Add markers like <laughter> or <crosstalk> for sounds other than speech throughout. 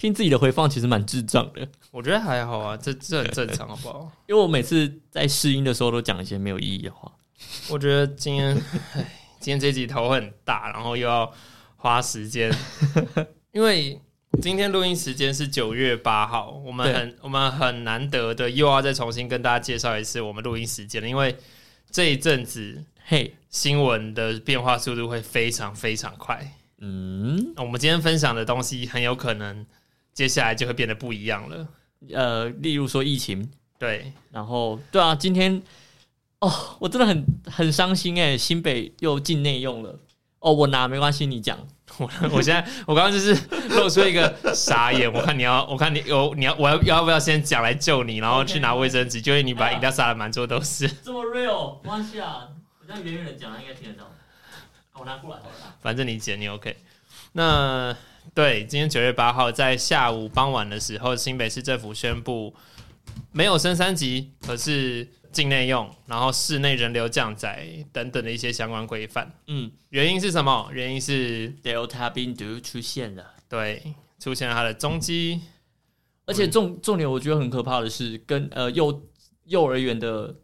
听自己的回放其实蛮智障的，我觉得还好啊，这这很正常，<laughs> 好不好？因为我每次在试音的时候都讲一些没有意义的话。我觉得今天，<laughs> 唉，今天这集头很大，然后又要花时间，<laughs> 因为今天录音时间是九月八号，我们很我们很难得的又要再重新跟大家介绍一次我们录音时间了，因为这一阵子嘿，新闻的变化速度会非常非常快。嗯，我们今天分享的东西很有可能接下来就会变得不一样了。呃，例如说疫情，对，然后对啊，今天哦，我真的很很伤心哎，新北又进内用了。哦，我拿没关系，你讲。我我现在我刚刚就是露出一个傻眼，我看你要，我看你有你要我要要不要先讲来救你，然后去拿卫生纸，就因为你把饮料洒的满桌都是。这么 real，没关系啊，我这样远远的讲，他应该听得到。我拿过来好了。反正你剪你 OK。那对，今天九月八号在下午傍晚的时候，新北市政府宣布没有升三级，可是境内用，然后室内人流降载等等的一些相关规范。嗯原因是什么？原因是，Delta 病毒出现了，对出现了它的踪迹。而且重重点，我觉得很可怕的是，跟呃幼幼儿园的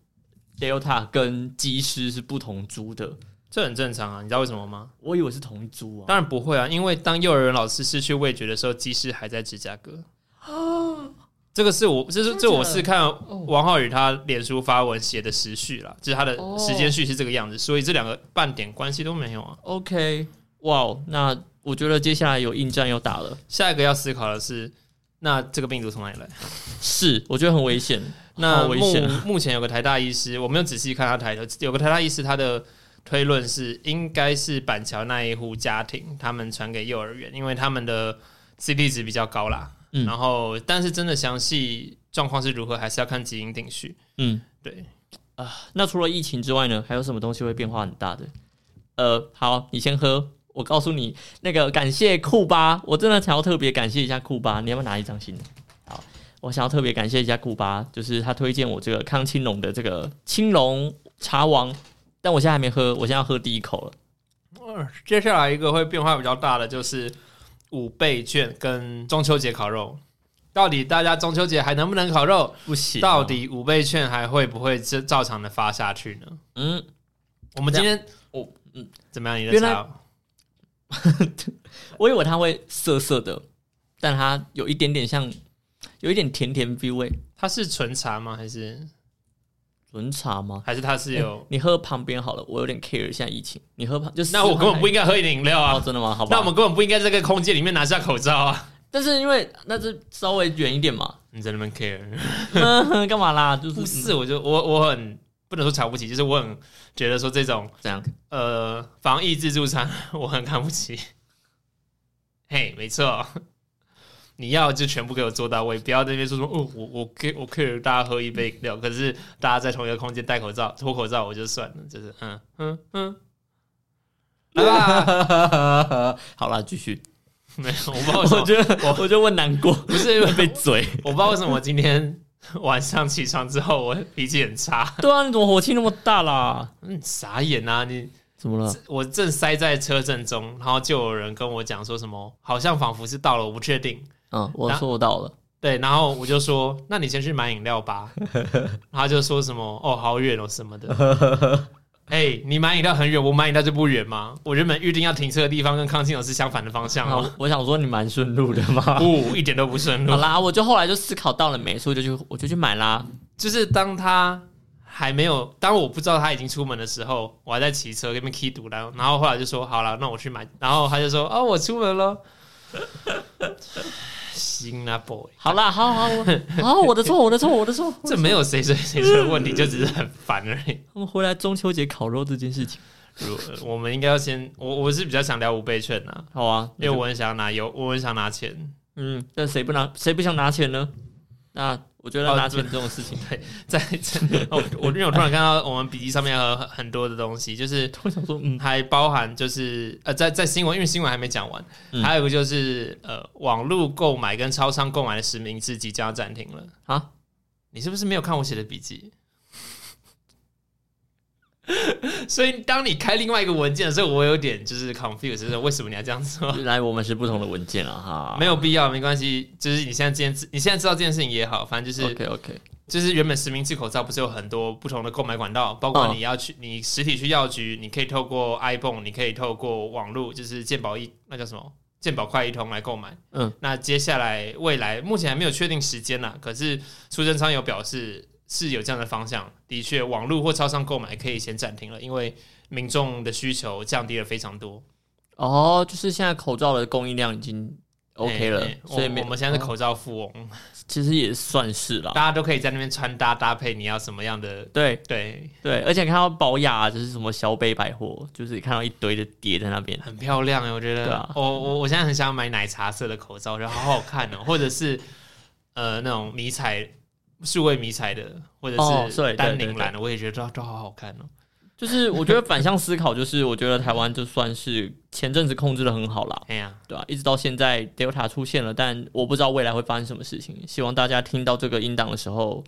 Delta 跟机师是不同株的。这很正常啊，你知道为什么吗？我以为是同一株啊。当然不会啊，因为当幼儿园老师失去味觉的时候，鸡师还在芝加哥。哦这个是我，这是这我是看王浩宇他脸书发文写的时序啦，就是他的哦时间序是这个样子，所以这两个半点关系都没有啊。OK，哇哦，那我觉得接下来有硬战要打了。下一个要思考的是，那这个病毒从哪里来？是，我觉得很危险，<laughs> 那目好危险。目前有个台大医师，我没有仔细看他抬头，有个台大医师他的推论是，应该是板桥那一户家庭他们传给幼儿园，因为他们的 CP 值比较高啦。嗯然后，但是真的详细状况是如何，还是要看基因定序。嗯，对啊，那除了疫情之外呢，还有什么东西会变化很大的？呃，好，你先喝。我告诉你，那个感谢库巴，我真的想要特别感谢一下库巴。你要不要拿一张新的？好，我想要特别感谢一下库巴，就是他推荐我这个康青龙的这个青龙茶王，但我现在还没喝，我现在要喝第一口了。呃接下来一个会变化比较大的就是五倍券跟中秋节烤肉。到底大家中秋节还能不能烤肉？不行、到，底五倍券还会不会照照常的发下去呢？嗯，我们今天我嗯，怎么样？你的原来茶 <laughs> 我以为它会涩涩的，但它有一点点像，有一点甜甜味。它是纯茶吗？还是纯茶吗？还是他是有？你喝旁边好了，我有点 care 现在疫情。你喝旁就是那我根本不应应该喝饮料哦，啊！真的吗？好吧，那我们根本不应该在这个空间里面拿下口罩啊！但是因为那是稍微远一点嘛，你在那边 care？嗯 <laughs> 干嘛啦？就是不是，我就我我很不能说瞧不起，就是我很觉得说这种这样。呃防疫自助餐我很看不起。嘿，没错，你要就全部给我做到位，不要在那边说说哦，我我 care 我 care 大家喝一杯饮料，可是大家在同一个空间戴口罩脱口罩我就算了，就是嗯嗯嗯，来吧，<laughs> 好啦，继续。<laughs> 没有，我不知道为什么，我觉得，我就问难过，不是因为被嘴。我不知道为什么我今天晚上起床之后我脾气很差，对啊，你怎么火气那么大啦？嗯，傻眼啊你。怎么了？我正塞在车阵中，然后就有人跟我讲说什么，好像仿佛是到了，我不确定。嗯，我做到了。对，然后我就说，那你先去买饮料吧。<laughs> 他就说什么，哦，好远哦什么的。<laughs> 哎、你买饮料很远，我买饮料就不远吗？我原本预定要停车的地方跟康庆友是相反的方向好哦。我想说你蛮顺路的嘛。不，一点都不顺路好。啦，我就后来就思考到了没，所以就去我就去买啦。就是当他还没有，当我不知道他已经出门的时候，我还在骑车跟那边 key 然后后来就说好了，那我去买。然后他就说哦，我出门了。行啊，boy。好啦，好好好，<laughs> 好，我的错，我的错，我的错。这没有谁谁谁错的问题，就只是很烦而已。<laughs> 我们回来中秋节烤肉这件事情，如我们应该要先，我我是比较想聊五倍券啊，好啊，因为我很想要拿油，我很想拿钱。嗯，但谁不拿，谁不想拿钱呢？那我觉得哦拿钱这种事情，<laughs> 在 <laughs> 这，哦我因为我突然看到我们笔记上面有很很多的东西，就是 <laughs> 我想说，嗯，还包含就是呃，在在新闻，因为新闻还没讲完，嗯还有一个就是呃，网络购买跟超商购买的实名制即将要暂停了啊！你是不是没有看我写的笔记？<laughs> 所以当你开另外一个文件的时候，我有点就是 confused，就是为什么你要这样做？原 <laughs> 来我们是不同的文件了哈。没有必要，没关系。就是你现在这件事，你现在知道这件事情也好，反正就是 OK OK，就是原本实名制口罩不是有很多不同的购买管道，包括你要去你实体去药局，你可以透过 iPhone，你可以透过网络，就是健保一那叫什么健保快一通来购买。嗯，那接下来未来目前还没有确定时间啦，可是苏贞昌有表示是有这样的方向，的确网络或超商购买可以先暂停了，因为民众的需求降低了非常多。哦，就是现在口罩的供应量已经 OK 了，所以我我们现在是哦口罩富翁，其实也算是啦。大家都可以在那边穿搭搭配你要什么样的。对对，对，而且看到宝雅就是什么小北百货，就是看到一堆的叠在那边。很漂亮哎，我觉得。我我我现在很想买奶茶色的口罩，我觉得好好看哦，或者是呃那种迷彩数位迷彩的，或者是丹宁蓝的，我也觉得都都好好看哦。<laughs> 就是我觉得反向思考，就是我觉得台湾就算是前阵子控制的很好啦，<laughs> 哎呀，对吧、一直到现在 Delta 出现了，但我不知道未来会发生什么事情。希望大家听到这个音档的时候，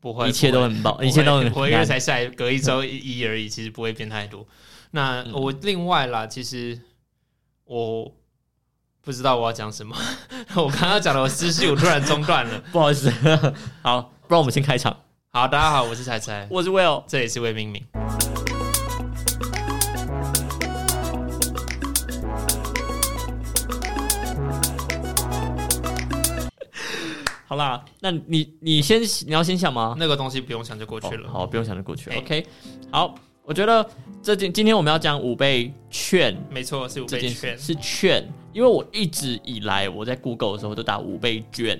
不会，一切都很棒，一切都很 <laughs> 我因为才下一隔一周一一而已，其实不会变太多。那嗯我另外啦，其实我不知道我要讲什么，<laughs> 我刚刚讲的我思绪我突然中断了。<laughs> 不好意思。<laughs> 好，不然我们先开场。好，大家好，我是彩彩，我是 Will，这里是魏明明。好啦，那你你先你要先想吗？那个东西不用想就过去了。哦好，不用想就过去了。哎 OK，好，我觉得这今今天我们要讲五倍券没错，是五倍券。是券，因为我一直以来我在 Google 的时候都打五倍券，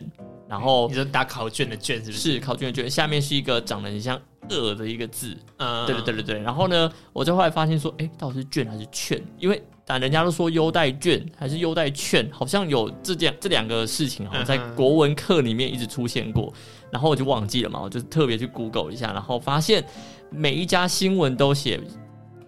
然后你说打考卷的卷是不是？是考卷的卷，下面是一个长得很像“恶”的一个字，嗯，对对对对对。然后呢，我就后来发现说，哎，到底是券还是券？因为但人家都说优待券还是优待券，好像有这件这两个事情，好像在国文课里面一直出现过。然后我就忘记了嘛，我就特别去 Google 一下，然后发现每一家新闻都写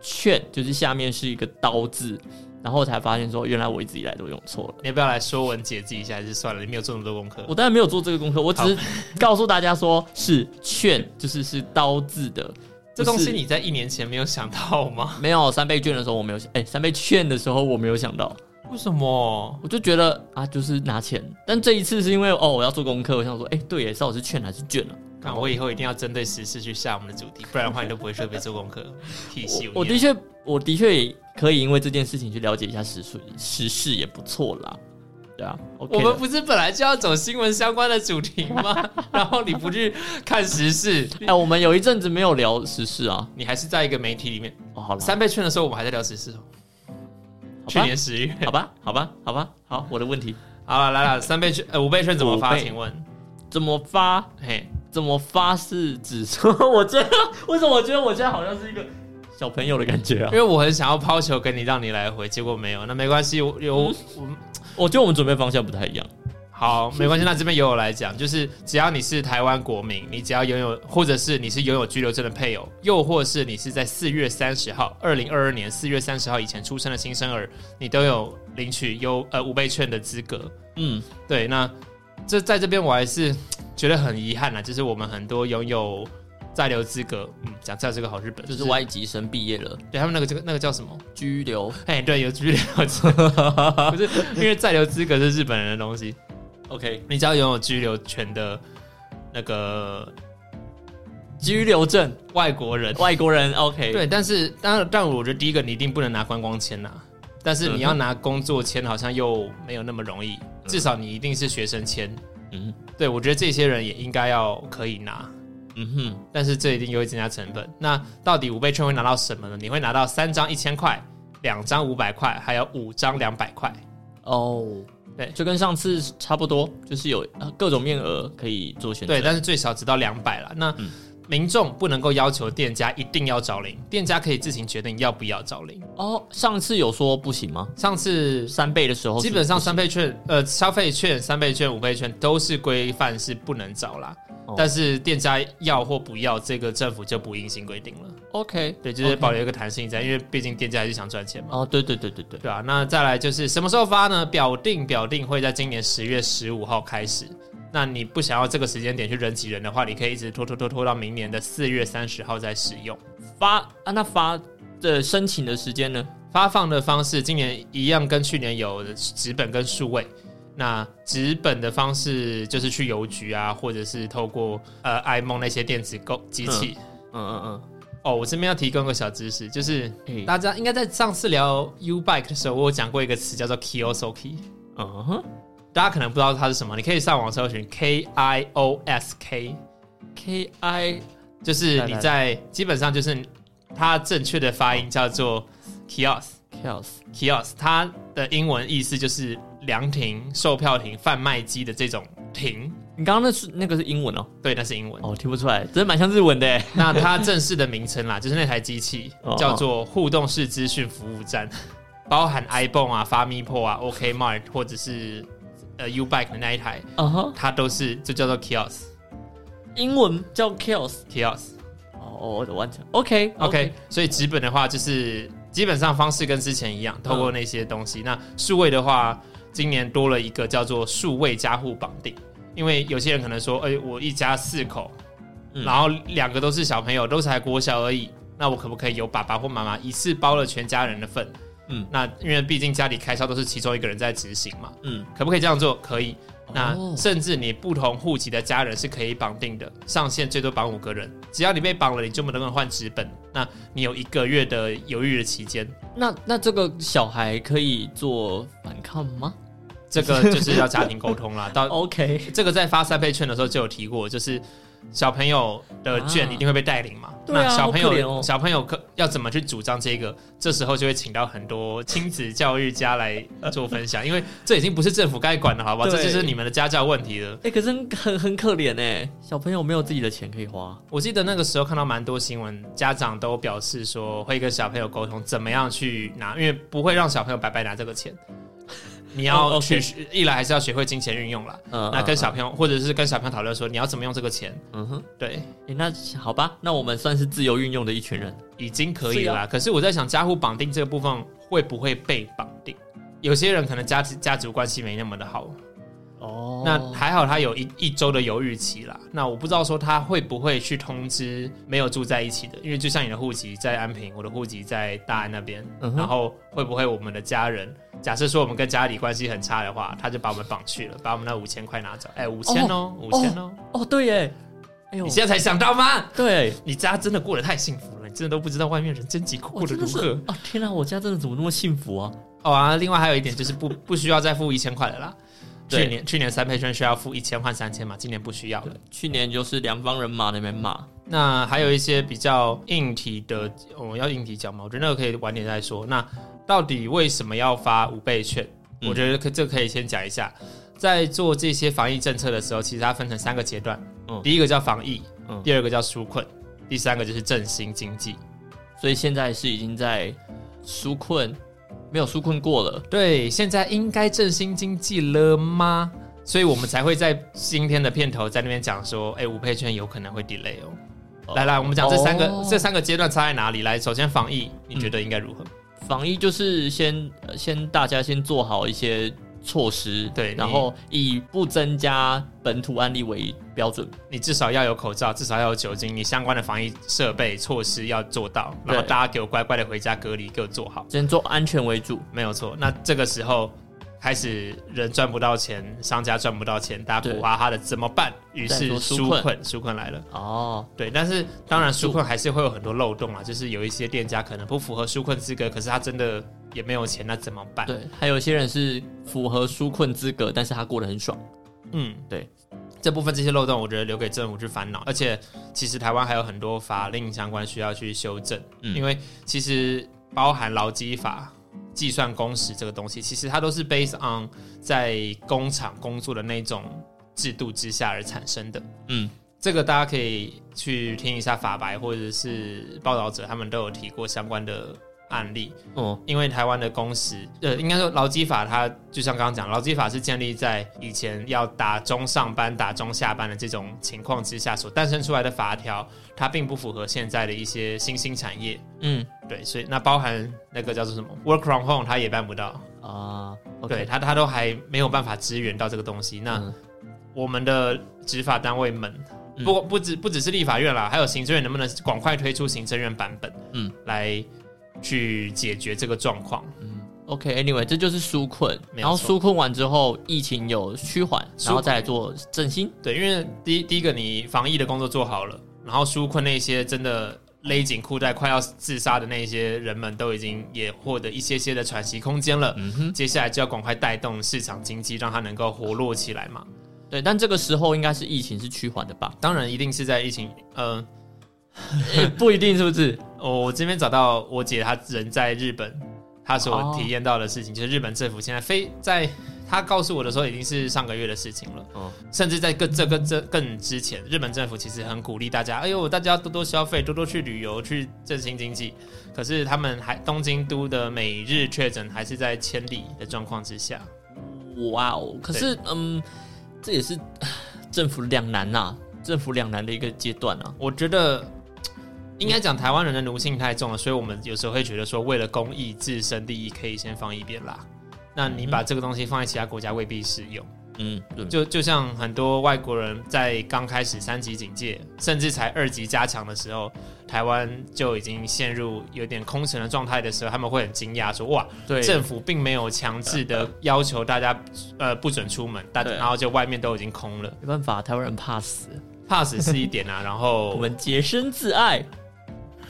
券，就是下面是一个刀字，然后才发现说，原来我一直以来都用错了。你要不要来说文解字一下？还是算了，你没有做那么多功课。我当然没有做这个功课，我只是 <laughs> 告诉大家说是券，就是是刀字的。这东西你在一年前没有想到吗？<laughs> 没有三倍券的时候我没有想，哎、三倍券的时候我没有想到，为什么？我就觉得啊，就是拿钱。但这一次是因为哦，我要做功课，我想说，哎、对耶，到底是券还是券啊？看我以后一定要针对时事去下我们的主题，不然的话你都不会特别做功课。<laughs> 体系我我的确，我的确也可以因为这件事情去了解一下时事，时事也不错啦。对啊我们不是本来就要走新闻相关的主题吗？<laughs> 然后你不去看时事，哎、我们有一阵子没有聊时事啊。你还是在一个媒体里面。哦，好了，三倍券的时候，我们还在聊时事哦。去年十月，好吧，好吧，好吧，好，我的问题好了，来了，三倍券呃五倍券怎么发？请问，怎么发？嘿，怎么发誓只说，<laughs> 我觉得为什么我觉得我现在好像是一个小朋友的感觉啊因？为我很想要抛球给你，让你来回，结果没有，那没关系，我有我我觉得我们准备方向不太一样。好，没关系。那这边由我来讲，就是只要你是台湾国民，你只要拥有，或者是你是拥有居留证的配偶，又或是你是在四月三十号，二零二二年四月三十号以前出生的新生儿，你都有领取优呃五倍券的资格。嗯，对，那这在这边我还是觉得很遗憾啊，就是我们很多拥有在留资格，嗯，讲在这个好日本，就是外籍生毕业了，对他们那个这个那个叫什么？居留。哎，对，有居留资，<laughs> 不是因为在留资格是日本人的东西。OK，你只要拥有居留权的那个居留证，外国人，外国人。OK，，对，但是当然，但我觉得第一个你一定不能拿观光签呐、但是你要拿工作签好像又没有那么容易，至少你一定是学生签。嗯对，我觉得这些人也应该要可以拿，嗯哼，但是这一定又会增加成本。那到底五倍券会拿到什么呢？你会拿到三张一千块，两张五百块，还有五张两百块。哦，对就跟上次差不多，就是有呃各种面额可以做选择。对，但是最少只到两百了。那嗯民众不能够要求店家一定要找零，店家可以自行决定要不要找零。哦，上次有说不行吗？上次三倍的时候基本上三倍券、呃消费券、三倍券、五倍券都是规范是不能找啦。哦但是店家要或不要，这个政府就不硬性规定了。OK，对，就是保留一个弹性在，因为毕竟店家还是想赚钱嘛。哦，对对对对对，对啊，那再来就是什么时候发呢？表定表定会在今年十月十五号开始。那你不想要这个时间点去人挤人的话，你可以一直拖拖拖拖到明年的四月三十号再使用。发啊，那发的申请的时间呢？发放的方式今年一样，跟去年有纸本跟数位。那纸本的方式就是去邮局啊，或者是透过呃 iMon 那些电子购机器。嗯嗯嗯，哦，我这边要提供个小知识，就是大家应该在上次聊 U Bike 的时候，我有讲过一个词叫做 Kioski，嗯哼大家可能不知道它是什么，你可以上网搜寻 K I O S K，，K I 就是你在基本上就是它正确的发音叫做 Kiosk。Chaos kiosk，它的英文意思就是凉亭、售票亭、贩卖机的这种亭。你刚刚那是那个是英文哦，对，那是英文。哦，听不出来，真的蛮像日文的耶。那它正式的名称啦，<laughs> 就是那台机器哦叫做互动式资讯服务站，包含 iPhone 啊、发 m i p o 啊、OK Mart 或者是呃 U Bike 的那一台，嗯哼，它都是就叫做 kiosk 英文叫 Kiosk，Kiosk。哦，我完成。OK OK，所以纸本的话就是基本上方式跟之前一样，透过那些东西。那数位的话，今年多了一个叫做数位加户绑定，因为有些人可能说，哎、我一家四口，嗯然后两个都是小朋友，都才国小而已，那我可不可以有爸爸或妈妈一次包了全家人的份？嗯那因为毕竟家里开销都是其中一个人在执行嘛，嗯，可不可以这样做？可以。那哦甚至你不同户籍的家人是可以绑定的，上限最多绑五个人。只要你被绑了，你就不能够换纸本。那你有一个月的犹豫的期间，那那这个小孩可以做反抗吗这个就是要家庭沟通啦。到？<laughs> OK，这个在发三倍券的时候就有提过，就是小朋友的券啊一定会被带领嘛。那小朋友、小朋友可要怎么去主张这个？这时候就会请到很多亲子教育家来做分享，<laughs> 因为这已经不是政府该管的，好不好？这就是你们的家教问题了。哎、可是很很很可怜哎，小朋友没有自己的钱可以花。我记得那个时候看到蛮多新闻，家长都表示说会跟小朋友沟通怎么样去拿，因为不会让小朋友白白拿这个钱。你要哦去、，OK 一来还是要学会金钱运用啦。嗯那跟小朋友或者是跟小朋友讨论说你要怎么用这个钱，嗯哼，对，哎、那好吧，那我们算是自由运用的一群人。已经可以了啦。啊可是我在想，家户绑定这个部分会不会被绑定？有些人可能家家族关系没那么的好，哦那还好他有一一周的犹豫期啦。那我不知道说他会不会去通知没有住在一起的，因为就像你的户籍在安平，我的户籍在大安那边，然后会不会我们的家人，假设说我们跟家里关系很差的话，他就把我们绑去了，把我们那五千块拿走，哎，五千哦，五千哦，哦，对耶，哎呦你，现在才想到吗？对，你家真的过得太幸福了，你真的都不知道外面人间疾苦过得如何。哦，天啊，我家真的怎么那么幸福啊？哦啊，另外还有一点就是不不需要再付一千块了啦。去年去年三倍券需要付一千换三千嘛，今年不需要了。去年就是两方人马那边骂，那还有一些比较硬体的，我、要硬体讲嘛，我觉得那个可以晚点再说。那到底为什么要发五倍券？嗯我觉得可这可以先讲一下，在做这些防疫政策的时候，其实它分成三个阶段。嗯第一个叫防疫，嗯第二个叫纾困，第三个就是振兴经济。所以现在是已经在纾困，没有纾困过了。对，现在应该振兴经济了吗？所以我们才会在今天的片头在那边讲说，哎，五倍券有可能会 delay 哦。哦来来，我们讲这三个、哦这三个阶段差在哪里？来，首先防疫，你觉得应该如何？防疫就是先呃先大家先做好一些措施，对然后以不增加本土案例为标准。你至少要有口罩，至少要有酒精，你相关的防疫设备措施要做到，然后大家给我乖乖的回家隔离，给我做好，先做安全为主。没有错。那这个时候开始人赚不到钱，商家赚不到钱，大家苦哈哈的怎么办？于是纾困纾困，来了。哦，对，但是当然纾困还是会有很多漏洞啊，就是有一些店家可能不符合纾困资格，可是他真的也没有钱，那怎么办？对，还有一些人是符合纾困资格，但是他过得很爽。嗯，对，这部分这些漏洞，我觉得留给政府去烦恼。而且，其实台湾还有很多法令相关需要去修正，嗯因为其实包含劳基法、计算工时这个东西，其实它都是 based on 在工厂工作的那种制度之下而产生的。嗯，这个大家可以去听一下法白或者是报道者，他们都有提过相关的案例。哦，因为台湾的工时，呃，应该说劳基法，它就像刚刚讲，劳基法是建立在以前要打中上班、打中下班的这种情况之下所诞生出来的法条，它并不符合现在的一些新兴产业。嗯。对，所以那包含那个叫做什么 work from home，它也办不到，啊对它它都还没有办法支援到这个东西。那嗯。我们的执法单位们嗯。不不只不只是立法院啦，还有行政院能不能广快推出行政院版本，嗯嗯，来去解决这个状况。嗯 OK，Anyway，、这就是纾困，然后纾困完之后，疫情有趋缓，然后再来做振兴。对，因为第一第一个你防疫的工作做好了，然后纾困那些真的勒紧裤带快要自杀的那些人们都已经也获得一些些的喘息空间了。嗯哼，接下来就要赶快带动市场经济，让它能够活络起来嘛。对，但这个时候应该是疫情是趋缓的吧？当然，一定是在疫情，呃，<laughs> 不一定是不是？我这边找到我姐，她人在日本，她所哦体验到的事情，就是日本政府现在非在她告诉我的时候，已经是上个月的事情了。哦甚至在更这个这更之前，日本政府其实很鼓励大家，哎呦，大家要多多消费，多多去旅游，去振兴经济。可是他们还东京都的每日确诊还是在千里的状况之下。哇哦！可是，嗯，这也是 <sighs> 政府两难呐、政府两难的一个阶段啊。我觉得应该讲台湾人的奴性太重了，所以我们有时候会觉得说，为了公益自身利益，可以先放一边啦。那你把这个东西放在其他国家未必适用。嗯，对，就就像很多外国人在刚开始三级警戒，甚至才二级加强的时候，台湾就已经陷入有点空城的状态的时候，他们会很惊讶说：“哇，对，政府并没有强制的要求大家呃不准出门，但对然后就外面都已经空了没办法，台湾人怕死，，pass 是一点啊，然后 <laughs> 我们洁身自爱。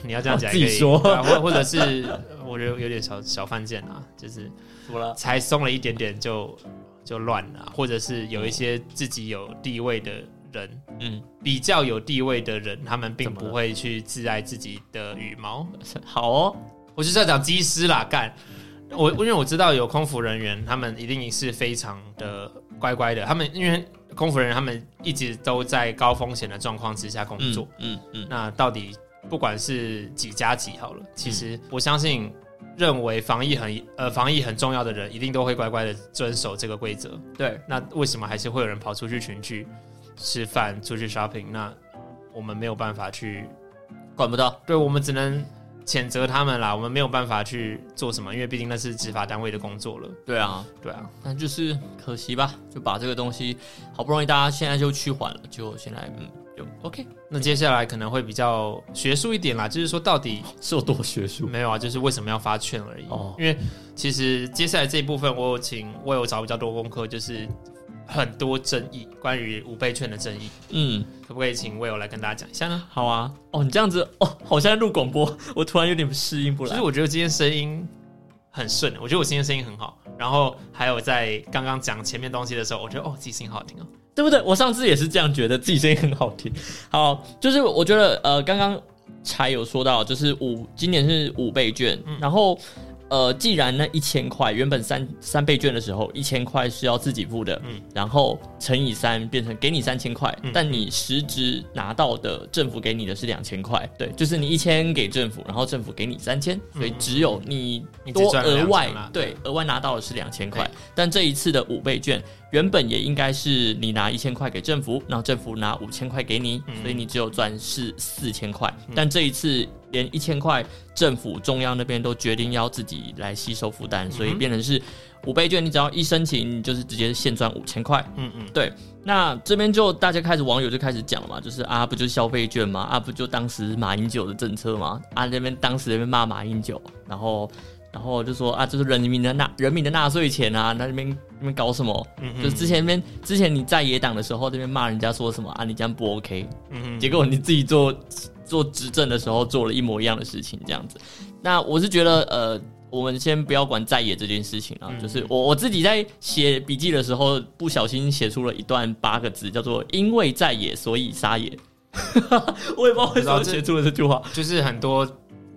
你要这样讲也可以，自己说或或者是我觉得有点小小犯贱啊，就是怎么了？才松了一点点就就乱了，或者是有一些自己有地位的人。嗯，比较有地位的人，他们并不会去自爱自己的羽毛。<laughs> 好哦，我就是要讲机师啦，干我，因为我知道有空服人员，他们一定是非常的乖乖的。他们因为空服人员，他们一直都在高风险的状况之下工嗯作。嗯嗯，那到底不管是几加几好了，其实我相信。认为防疫很呃防疫很重要的人，一定都会乖乖的遵守这个规则。对，那为什么还是会有人跑出去群聚吃饭、出去 shopping？那我们没有办法去管不到。对我们只能谴责他们啦，我们没有办法去做什么，因为毕竟那是执法单位的工作了。对啊，对啊，那就是可惜吧，就把这个东西好不容易大家现在就趋缓了，就现在嗯就 OK，那接下来可能会比较学术一点啦，就是说到底是有多学术？没有啊，就是为什么要发券而已。哦因为其实接下来这一部分，我有请我有找比较多功课，就是很多争议关于五倍券的争议，嗯，可不可以请魏友来跟大家讲一下呢？好啊。哦，你这样子哦，好像在录广播，<laughs> 我突然有点适应不来其实。我觉得今天声音很顺，我觉得我今天声音很好。然后还有在刚刚讲前面东西的时候，我觉得哦，自己声音好好听哦。对不对？我上次也是这样觉得，自己声音很好听。好，就是我觉得呃，刚刚才有说到，就是五今年是五倍券，然后呃，既然那一千块原本三三倍券的时候，一千块是要自己付的，嗯。然后乘以三变成给你三千块，嗯。但你实质拿到的政府给你的是两千块，对，就是你一千给政府，然后政府给你三千，所以只有你多额外2000啦对额外拿到的是两千块，但这一次的五倍券原本也应该是你拿一千块给政府，然后政府拿五千块给你，嗯所以你只有赚是四千块。但这一次连一千块政府中央那边都决定要自己来吸收负担，所以变成是五倍券，你只要一申请，你就是直接现赚五千块。嗯嗯，对，那这边就大家开始网友就开始讲了嘛，就是啊，不就是消费券嘛？啊，不就当时马英九的政策嘛？啊，那边当时那边骂马英九，然后然后就说啊，这是人民的纳人民的纳税钱啊，那那边那边搞什么？嗯就是之前那边之前你在野党的时候，这边骂人家说什么啊，你这样不 OK，嗯结果你自己做做执政的时候做了一模一样的事情，这样子。那我是觉得，呃，我们先不要管在野这件事情啊，嗯就是我我自己在写笔记的时候，不小心写出了一段八个字，叫做“因为在野，所以撒野”。<laughs> 我也不知道为什么写出了这句话。就是很多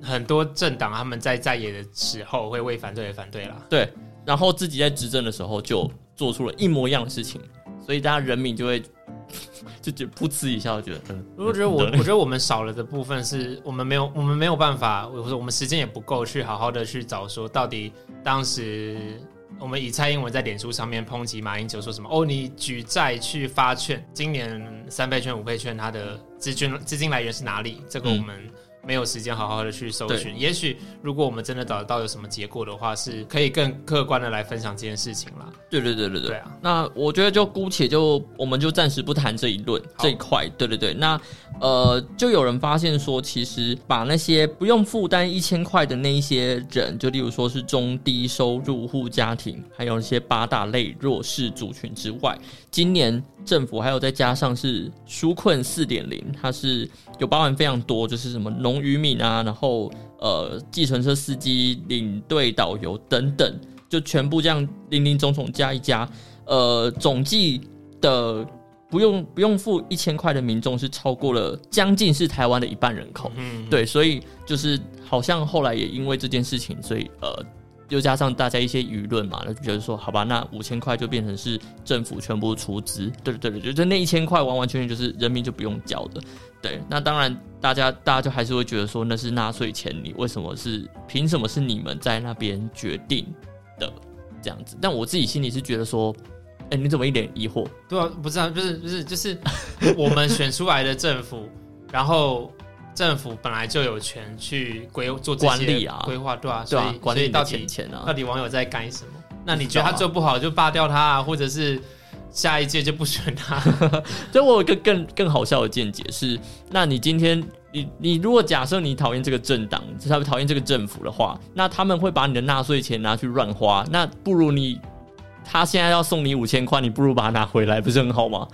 很多政党他们在在野的时候会为反对而反对啦。对，然后自己在执政的时候就做出了一模一样的事情，所以大家人民就会 <laughs> 就就噗嗤一笑，觉得嗯，我觉得我嗯我觉得我们少了的部分是我们没有我们没有办法，或者我们时间也不够去好好的去找说到底当时。我们以蔡英文在脸书上面抨击马英九说什么？哦，你举债去发券，今年三倍券、五倍券，它的资金资金来源是哪里？这个我们没有时间好好的去搜寻。也许如果我们真的找得到有什么结果的话，是可以更客观的来分享这件事情啦。对对对对对。对啊，那我觉得就姑且就我们就暂时不谈这一论这一块。对对对。那呃，就有人发现说，其实把那些不用负担一千块的那一些人，就例如说是中低收入户家庭，还有一些八大类弱势族群之外，今年政府还有再加上是纾困四点零，它是有包含非常多，就是什么农渔民啊，然后呃，计程车司机、领队、导游等等，就全部这样零零总总加一加，呃，总计的。不用不用付一千块的民众是超过了将近是台湾的一半人口，嗯，对，所以就是好像后来也因为这件事情，所以呃，又加上大家一些舆论嘛，就觉得说，好吧，那五千块就变成是政府全部出资，对对对对，就那一千块完完全全就是人民就不用交的，对，那当然大家大家就还是会觉得说那是纳税钱，你为什么是凭什么是你们在那边决定的这样子？但我自己心里是觉得说。哎，你怎么一脸疑惑？对啊，不是啊，不是不是，就是我们选出来的政府，然后政府本来就有权去规做管理啊，规划对啊，对啊，管理到底到底网友在干什么？那你觉得他做不好就罢掉他，啊，或者是下一届就不选他？<laughs> 所以我有一个更更好笑的见解是：那你今天你你如果假设你讨厌这个政党，他讨厌这个政府的话，那他们会把你的纳税钱拿去乱花，那不如你。他现在要送你五千块，你不如把它拿回来，不是很好吗？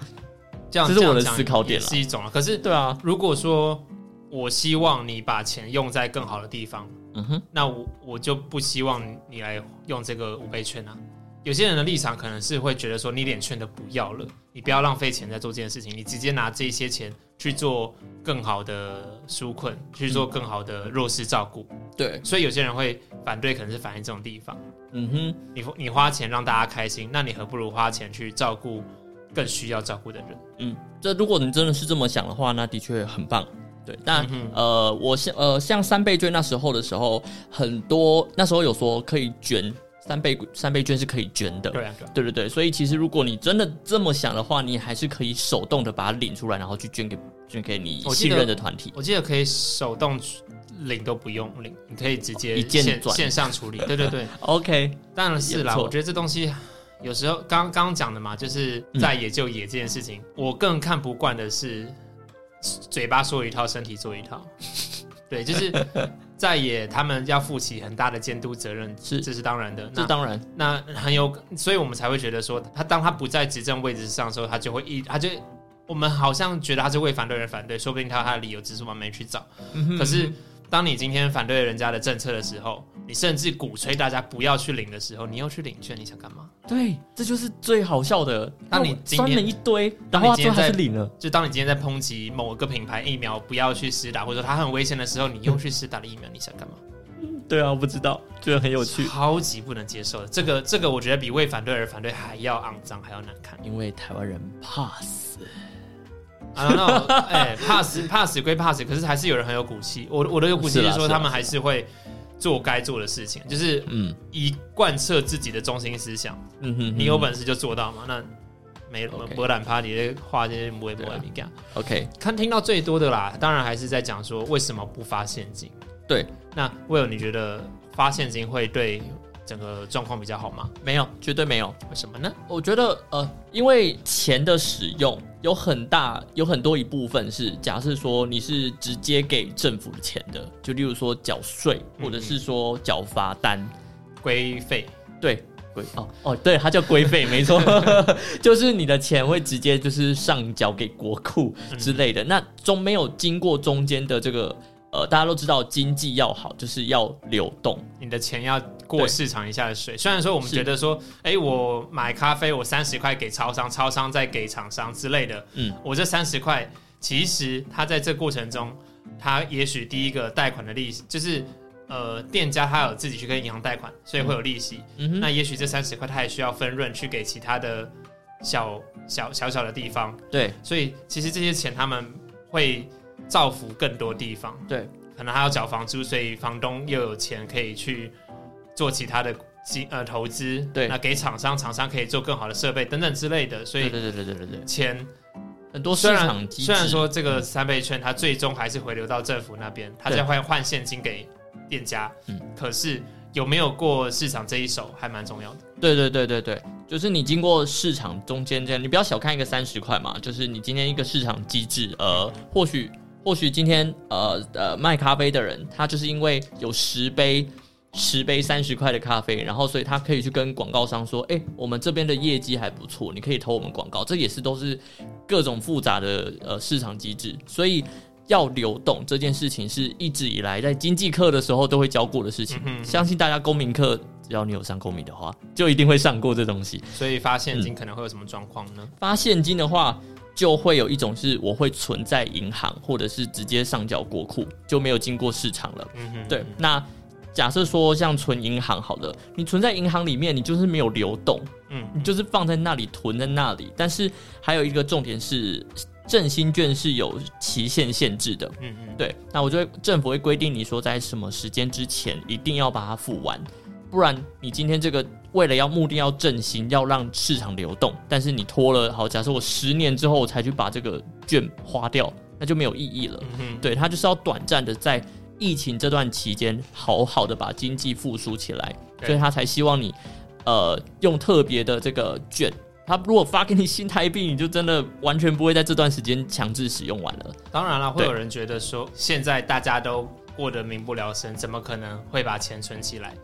这样这是我的思考点，是一种啊。可是，对啊，如果说我希望你把钱用在更好的地方，嗯哼，那我我就不希望你来用这个五倍券啊。有些人的立场可能是会觉得说，你脸券都不要了，你不要浪费钱在做这件事情，你直接拿这些钱去做更好的纾困，去做更好的弱势照顾。对，所以有些人会反对，可能是反映这种地方。嗯哼，你你花钱让大家开心，那你何不如花钱去照顾更需要照顾的人？嗯，这如果你真的是这么想的话，那的确很棒。对，但呃，我像呃像三倍券那时候的时候，很多那时候有说可以捐。三倍三倍券是可以捐的，对对对对，所以其实如果你真的这么想的话，你还是可以手动的把它领出来，然后去捐给捐给你信任的团体。我记得可以手动领都不用领，你可以直接一键转线上处理。<laughs> 对对对，OK，当然是啦。我觉得这东西有时候刚刚刚讲的嘛，就是在野就野这件事情，我更看不惯的是嘴巴说一套，身体做一套。对，就是在野，他们要负起很大的监督责任，是这是当然的。这当然，那很有，所以我们才会觉得说，他当他不在执政位置上的时候，他就会一，他就我们好像觉得他是为反对而反对，说不定他有他的理由，只是我们没去找。可是。当你今天反对人家的政策的时候，你甚至鼓吹大家不要去领的时候，你又去领券，你想干嘛？对，这就是最好笑的。当你酸了一堆，然后最后还是领了。就当你今天在抨击某个品牌疫苗不要去施打，或者说它很危险的时候，你又去施打了疫苗，你想干嘛？对啊，我不知道，觉得很有趣，超级不能接受的。这个这个，我觉得比为反对而反对还要肮脏，还要难看。因为台湾人怕死。啊，那哎，怕死怕死归怕死，可是还是有人很有骨气。我我的有骨气是说，他们还是会做该做的事情，就是嗯，以贯彻自己的中心思想。嗯哼，你有本事就做到嘛。那没博览 party 画这些不会不会你干。OK，看听到最多的啦，当然还是在讲说为什么不发现金。对，那 Will 你觉得发现金会对？整个状况比较好吗？没有，绝对没有。为什么呢？我觉得，呃，因为钱的使用有很大、有很多一部分是，假设说你是直接给政府的钱的，就例如说缴税，或者是说缴罚单、规费。对，规哦哦，对，它叫规费，没错，<laughs> 就是你的钱会直接就是上缴给国库之类的，那中没有经过中间的这个。呃，大家都知道经济要好，就是要流动，你的钱要过市场一下的水。虽然说我们觉得说，哎，我买咖啡，我三十块给超商，超商再给厂商之类的。嗯，我这三十块，其实他在这过程中，他也许第一个贷款的利息，就是呃，店家他有自己去跟银行贷款，所以会有利息。嗯那也许这三十块，他也需要分润去给其他的小小小小的地方。对，所以其实这些钱他们会。造福更多地方，对，可能还要缴房租，所以房东又有钱可以去做其他的金呃投资，对，那给厂商，厂商可以做更好的设备等等之类的，所以对对对对对对，钱很多市场机制。虽然说这个三倍券它最终还是回流到政府那边，它对。再换换现金给店家，嗯。可是有没有过市场这一手还蛮重要的。对对对对对，就是你经过市场中间这样，你不要小看一个三十块嘛，就是你今天一个市场机制，呃，或许或许今天呃呃卖咖啡的人，他就是因为有十杯十杯三十块的咖啡，然后所以他可以去跟广告商说，哎、我们这边的业绩还不错，你可以投我们广告，这也是都是各种复杂的呃市场机制，所以。要流动这件事情是一直以来在经济课的时候都会教过的事情，嗯哼相信大家公民课只要你有上公民的话，就一定会上过这东西。所以发现金可能会有什么状况呢？发现金的话，就会有一种是我会存在银行，或者是直接上缴国库，就没有经过市场了。嗯哼，对，那假设说像存银行好了，你存在银行里面，你就是没有流动，嗯，你就是放在那里囤在那里。但是还有一个重点是，振兴券是有期限限制的。嗯嗯，对，那我就会政府会规定你说在什么时间之前一定要把它付完，不然你今天这个为了要目的要振兴，要让市场流动，但是你拖了好，假设我十年之后我才去把这个券花掉，那就没有意义了。嗯，对，它就是要短暂的在疫情这段期间好好的把经济复苏起来，所以他才希望你呃用特别的这个券。他如果发给你新台币，你就真的完全不会在这段时间强制使用完了。当然了，会有人觉得说，现在大家都过得民不聊生，怎么可能会把钱存起来？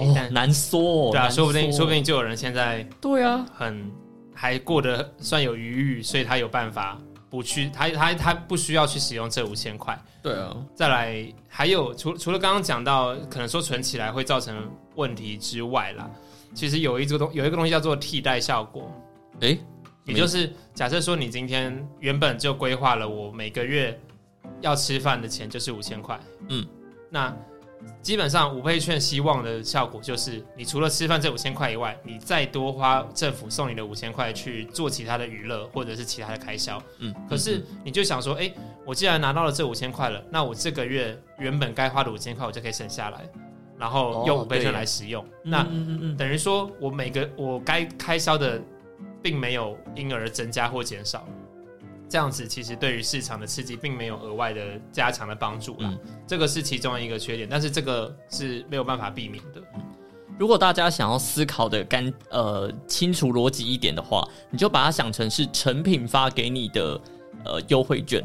诶哦，但难说、哦，对啊，说不定说不定就有人现在对啊，很还过得算有余裕，所以他有办法不去，他他他不需要去使用这五千块。对啊，再来，还有除除了刚刚讲到可能说存起来会造成问题之外啦，其实有一个东有一个东西叫做替代效果，诶，也就是假设说你今天原本就规划了我每个月要吃饭的钱就是五千块，嗯，那基本上五倍券希望的效果就是，你除了吃饭这五千块以外，你再多花政府送你的五千块去做其他的娱乐或者是其他的开销，嗯，可是你就想说，哎、我既然拿到了这五千块了，那我这个月原本该花的五千块我就可以省下来，然后用哦五倍券来使用，嗯。那嗯嗯嗯，等于说我每个我该开销的，并没有因而增加或减少。这样子其实对于市场的刺激并没有额外的加强的帮助啦，嗯。这个是其中一个缺点，但是这个是没有办法避免的。如果大家想要思考的干呃清楚逻辑一点的话，你就把它想成是成品发给你的呃优惠券。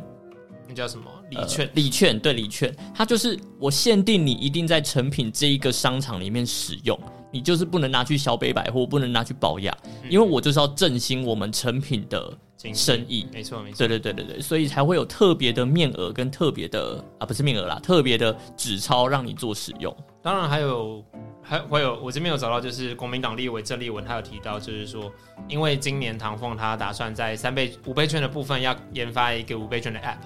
那叫什么？礼呃券？礼券对礼券，它就是我限定你一定在成品这一个商场里面使用，你就是不能拿去小北百货，不能拿去保雅，因为我就是要振兴我们成品的生意。没错没错。对对对对对，所以才会有特别的面额跟特别的啊，不是面额啦，特别的纸钞让你做使用。当然还有还会有，我这边有找到，就是国民党立委郑立文，他有提到，就是说，因为今年唐凤他打算在三倍五倍券的部分要研发一个五倍券的 App，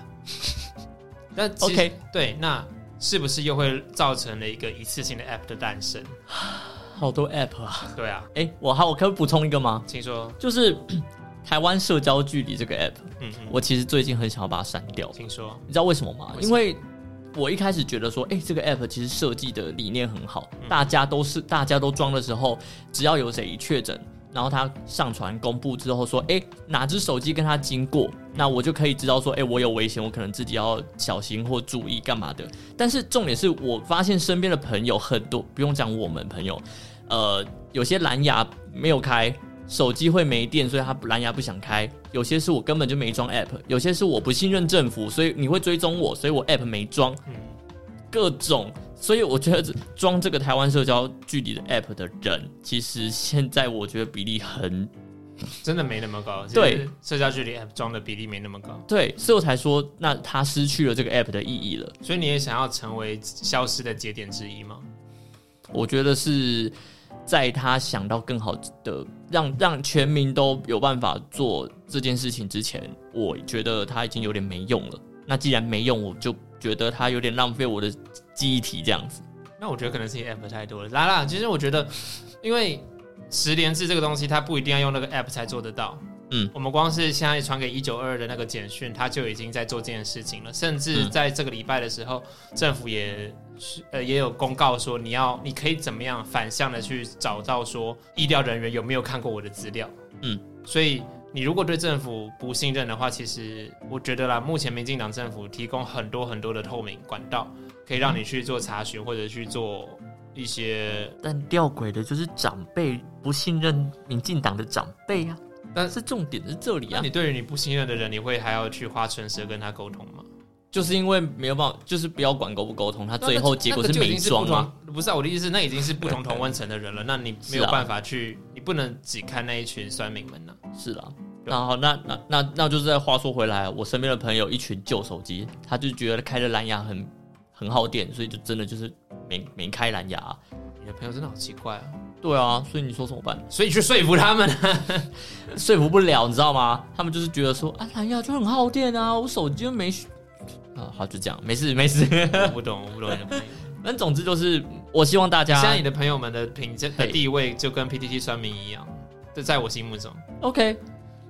<laughs> 那 OK 对，那是不是又会造成了一个一次性的 App 的诞生？<sighs> 好多 App 啊！对啊，哎，我好，我可以补充一个吗？请说，就是台湾社交距离这个 App，嗯嗯，我其实最近很想要把它删掉。听说，你知道为什么吗？为什么因为我一开始觉得说，哎、这个 app 其实设计的理念很好，嗯大家都是大家都装的时候，只要有谁确诊，然后他上传公布之后说，哎、哪只手机跟他经过，那我就可以知道说，哎、我有危险，我可能自己要小心或注意干嘛的。但是重点是我发现身边的朋友很多，不用讲我们朋友，呃，有些蓝牙没有开。手机会没电，所以他蓝牙不想开。有些是我根本就没装 app，有些是我不信任政府，所以你会追踪我，所以我 app 没装。嗯各种，所以我觉得装这个台湾社交距离的 app 的人，其实现在我觉得比例很 <laughs> 真的没那么高，对社交距离 App 装的比例没那么高，对，所以我才说，那它失去了这个 app 的意义了。所以你也想要成为消失的节点之一吗？我觉得是在他想到更好的，让让全民都有办法做这件事情之前，我觉得他已经有点没用了。那既然没用，我就觉得他有点浪费我的记忆体这样子。那我觉得可能是 app 太多了。来啦，其实我觉得，因为十连制这个东西，它不一定要用那个 app 才做得到。嗯，我们光是现在传给一九二的那个简讯，他就已经在做这件事情了。甚至嗯在这个礼拜的时候，政府也是呃也有公告说，你要你可以怎么样反向的去找到说医疗人员有没有看过我的资料。嗯，所以你如果对政府不信任的话，其实我觉得啦，目前民进党政府提供很多很多的透明管道，可以让你去做查询或者去做一些。但吊诡的就是长辈不信任民进党的长辈啊，但是重点是这里啊，那你对于你不信任的人，你会还要去花唇舌跟他沟通吗？就是因为没有办法，就是不要管沟不沟通，他最后结果是没装吗？不是啊，我的意思，那已经是不同同温层的人了，那你没有办法去，你不能只看那一群酸民们呢。是啊，那好，那那那那就是在话说回来，我身边的朋友一群旧手机，他就觉得开着蓝牙很很耗电，所以就真的就是没没开蓝牙。你的朋友真的好奇怪啊！对啊，所以你说怎么办？所以去说服他们，<laughs> 说服不了，你知道吗？他们就是觉得说啊，蓝牙就很耗电啊，我手机又没。啊，好，就这样，没事没事。我不懂，我不懂你的朋友。<laughs> 反正总之就是，我希望大家现在你的朋友们的评价的地位就跟 PTT 酸民一样，这在我心目中。OK，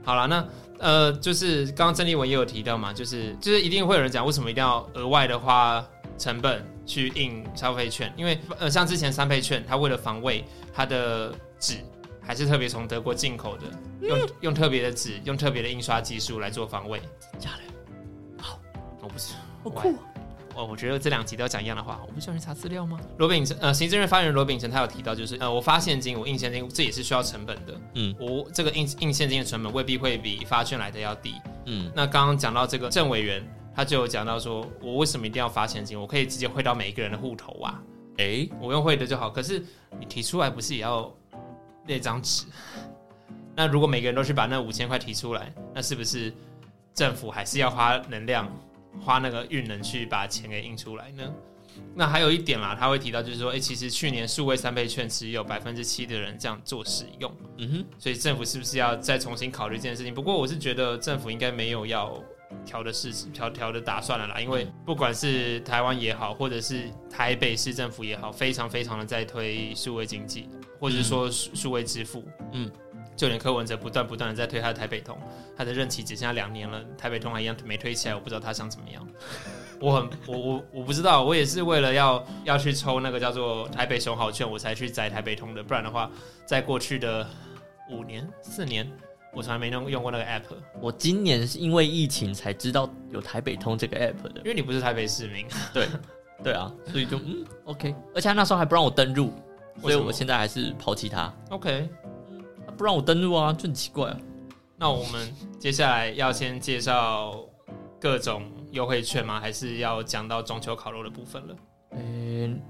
好了，那呃，就是刚刚郑丽文也有提到嘛，就是就是一定会有人讲，为什么一定要额外的花成本去印消费券？因为呃，像之前三倍券，它为了防卫，它的纸还是特别从德国进口的，用用特别的纸，用特别的印刷技术来做防卫。假的。不是，好酷哦！我觉得这两集都要讲一样的话。我不需要去查资料吗？罗秉成，呃，行政院发言人罗秉成他有提到，就是呃，我发现金，我印现金，这也是需要成本的。嗯，我这个印印现金的成本未必会比发券来的要低。嗯，那刚刚讲到这个郑委员，他就有讲到说，我为什么一定要发现金？我可以直接汇到每一个人的户头啊。哎，我用汇的就好。可是你提出来不是也要那张纸？<laughs> 那如果每个人都去把那五千块提出来，那是不是政府还是要花能量？花那个运能去把钱给印出来呢？那还有一点啦，他会提到就是说，哎，其实去年数位三倍券只有百分之七的人这样做使用，嗯哼，所以政府是不是要再重新考虑这件事情？不过我是觉得政府应该没有要调的事调调的打算了啦，因为不管是台湾也好，或者是台北市政府也好，非常非常的在推数位经济，或者是说数位支付，嗯。就连柯文哲不断不断的在推他的台北通，他的任期只剩下两年了，台北通还一样没推起来，我不知道他想怎么样。<laughs> 我很我我我不知道，我也是为了要要去抽那个叫做台北熊好券，我才去载台北通的，不然的话，在过去的五年四年，我从来没用用过那个 app。我今年是因为疫情才知道有台北通这个 app 的，因为你不是台北市民。<laughs> 对对啊，所以就嗯 OK，而且他那时候还不让我登录，所以我现在还是抛弃他。OK。不让我登录啊，就很奇怪啊。那我们接下来要先介绍各种优惠券吗？还是要讲到中秋烤肉的部分了？嗯，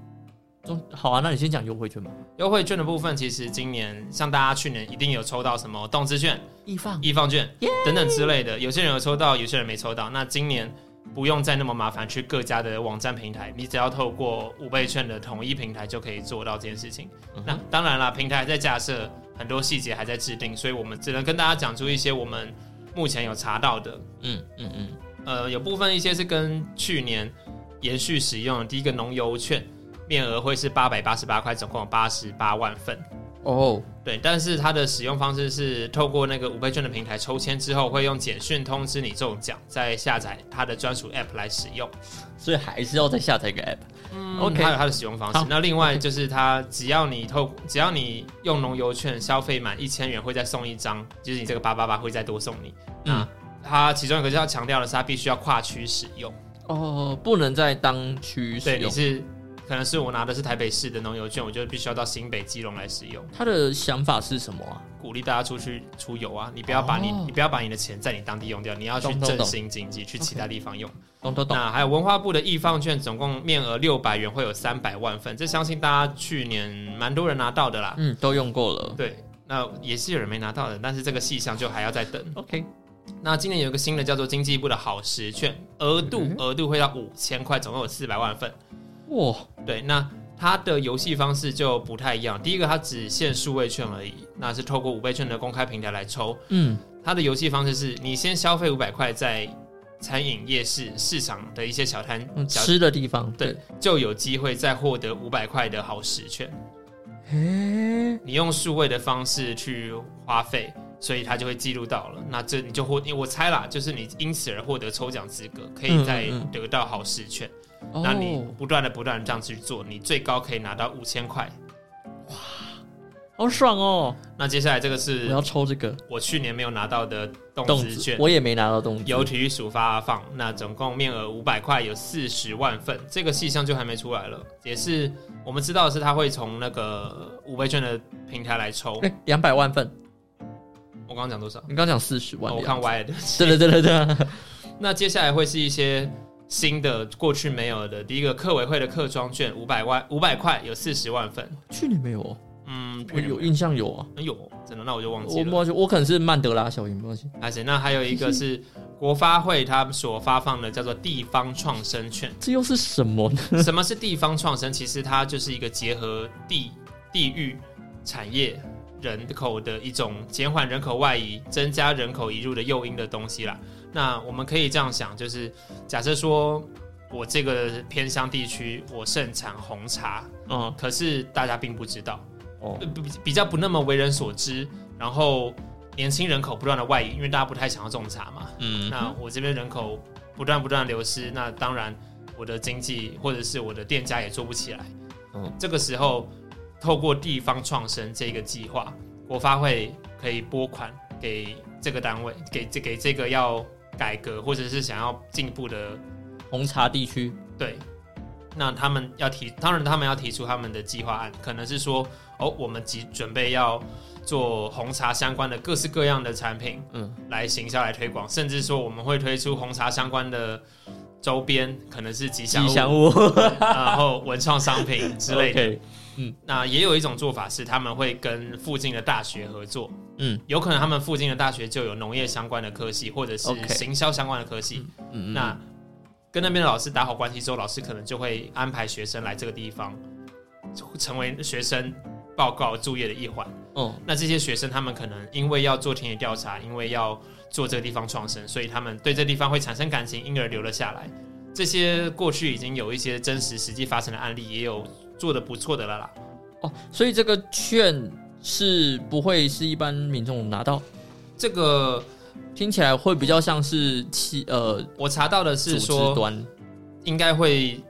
中好啊，那你先讲优惠券吧。优惠券的部分，其实今年像大家去年一定有抽到什么动资券、易放、易放券等等之类的，有些人有抽到，有些人没抽到。那今年不用再那么麻烦去各家的网站平台，你只要透过五倍券的统一平台就可以做到这件事情。那当然啦，平台在架设。很多细节还在制定，所以我们只能跟大家讲出一些我们目前有查到的。嗯嗯嗯，呃，有部分一些是跟去年延续使用的。第一个农油券面额会是八百八十八块，总共有八十八万份。哦，对，但是它的使用方式是透过那个五倍券的平台抽签之后，会用简讯通知你中奖，再下载它的专属 App 来使用。所以还是要再下载一个 App。OK，它有它的使用方式。那另外就是它，只要你透，只要你用农油券消费满一千元，会再送一张，就是你这个八八八会再多送你。那它其中一个要强调的是，它必须要跨区使用哦，不能在当区使用。对，你是。可能是我拿的是台北市的农油券，我就必须要到新北基隆来使用。他的想法是什么啊？鼓励大家出去出游啊！你不要把你你不要把你的钱在你当地用掉，你要去振兴经济，去其他地方用。懂懂懂。那还有文化部的易放券，总共面额六百元，会有三百万份，这相信大家去年蛮多人拿到的啦。嗯，都用过了。对，那也是有人没拿到的，但是这个细项就还要再等。OK。那今年有一个新的叫做经济部的好时券，额度额度会到五千块，总共有四百万份。哇，对，那。它的游戏方式就不太一样。第一个，它只限数位券而已，那是透过五倍券的公开平台来抽。嗯，它的游戏方式是你先消费五百块，在餐饮、夜市、市场的一些小摊吃的地方，对，就有机会再获得五百块的好食券。嘿，你用数位的方式去花费，所以它就会记录到了。那这你就获，我猜啦，就是你因此而获得抽奖资格，可以再得到好食券。那你不断的不断的这样去做，你最高可以拿到五千块，哇，好爽哦！那接下来这个是我要抽这个我去年没有拿到的动动子资券，，我也没拿到动子，由体育署发放，那总共面额五百块，有四十万份，这个细项就还没出来了。也是我们知道的是，他会从那个五倍券的平台来抽。哎两百万份，我刚刚讲多少？你刚讲四十万哦我看歪了。对对对对对，<laughs> 那接下来会是一些新的，过去没有的。第一个，客委会的客庄券五百万，五百块有四十万份。去年没有哦，嗯，我有印象有啊，有真的，那我就忘记了。我忘记我可能是曼德拉效应，没关系。还是那还有一个是国发会他们所发放的叫做地方创生券。这又是什么呢？什么是地方创生？其实它就是一个结合地、地域、产业、人口的一种减缓人口外移、增加人口移入的诱因的东西啦。那我们可以这样想，就是假设说我这个偏乡地区我盛产红茶，嗯，可是大家并不知道，哦呃，比比较不那么为人所知，然后年轻人口不断的外移，因为大家不太想要种茶嘛。嗯，那我这边人口不断不断流失，那当然我的经济或者是我的店家也做不起来。嗯这个时候透过地方创生这个计划，国发会可以拨款给这个单位，给这给这个要改革或者是想要进步的红茶地区，对。那他们要提，当然他们要提出他们的计划案，可能是说，哦，我们即准备要做红茶相关的各式各样的产品，嗯，来行销来推广，甚至说我们会推出红茶相关的周边，可能是吉祥物，吉祥物 <laughs> 然后文创商品之类的。那也有一种做法是，他们会跟附近的大学合作，嗯。有可能他们附近的大学就有农业相关的科系，或者是 OK 行销相关的科系。嗯，那跟那边的老师打好关系之后，老师可能就会安排学生来这个地方，成为学生报告作业的一环。哦，那这些学生他们可能因为要做田野调查，因为要做这个地方创生，所以他们对这地方会产生感情，因而留了下来。这些过去已经有一些真实实际发生的案例，也有做的不错的了啦。哦，所以这个券是不会是一般民众拿到，这个听起来会比较像是企呃我查到的是说，端应该会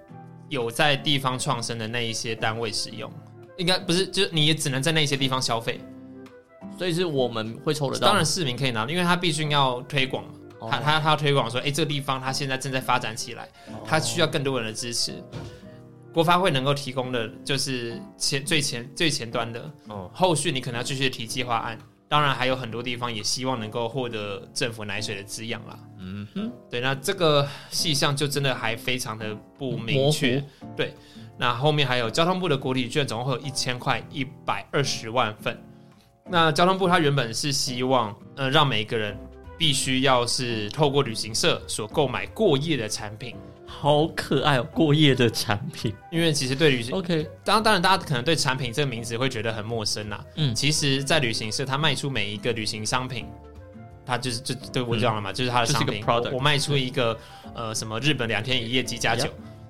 有在地方创生的那一些单位使用，应该不是，就是你也只能在那些地方消费。所以是我们会抽得到。当然，市民可以拿，因为他必须要推广嘛。哦他他他要推广说，哎、这个地方他现在正在发展起来，哦它需要更多人的支持。国发会能够提供的就是前最前最前端的，哦后续你可能要继续提计划案。当然还有很多地方也希望能够获得政府奶水的滋养啦。嗯哼，对，那这个细项就真的还非常的不明确。对，那后面还有交通部的国体券，总共会有一千块，一百二十万份。那交通部它原本是希望，呃，让每一个人必须要是透过旅行社所购买过夜的产品，好可爱哦，过夜的产品。因为其实对旅行，OK，当当然大家可能对产品这个名字会觉得很陌生啦。嗯其实，在旅行社他卖出每一个旅行商品，他就是就对我讲了嘛，就是他的商品。我我卖出一个呃什么日本两天一夜机加酒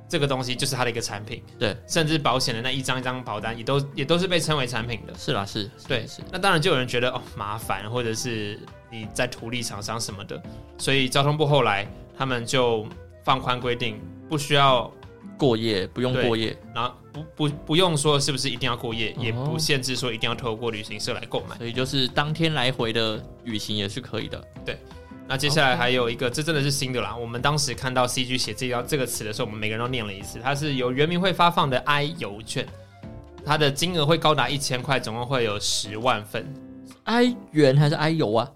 这个东西就是它的一个产品。对，甚至保险的那一张一张保单也都也都是被称为产品的。是啦，是，是对是，那当然就有人觉得哦麻烦，或者是你在图利厂商什么的，所以交通部后来他们就放宽规定，不需要，过夜不用过夜，然后不不不用说是不是一定要过夜，也哦不限制说一定要透过旅行社来购买。所以就是当天来回的旅行也是可以的。对那接下来还有一个，这真的是新的啦。我们当时看到 CG 写这条这个词的时候，我们每个人都念了一次。它是由原民会发放的 I 邮券，它的金额会高达一千块，总共会有十万份。I 元还是 I 油啊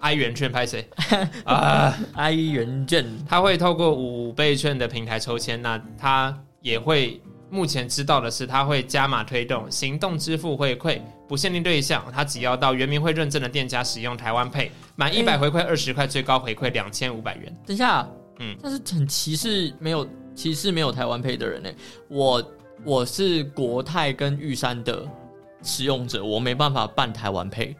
I 元券拍谁 <laughs> 啊？？I 元券他会透过五倍券的平台抽签，那他也会目前知道的是，他会加码推动行动支付回馈，不限定对象，他只要到原民会认证的店家使用台湾配，满一百回馈二十块，最高回馈两千五百元。等一下，嗯嗯，但是很歧视没有歧视没有台湾配的人呢、我我是国泰跟玉山的使用者，我没办法办台湾配，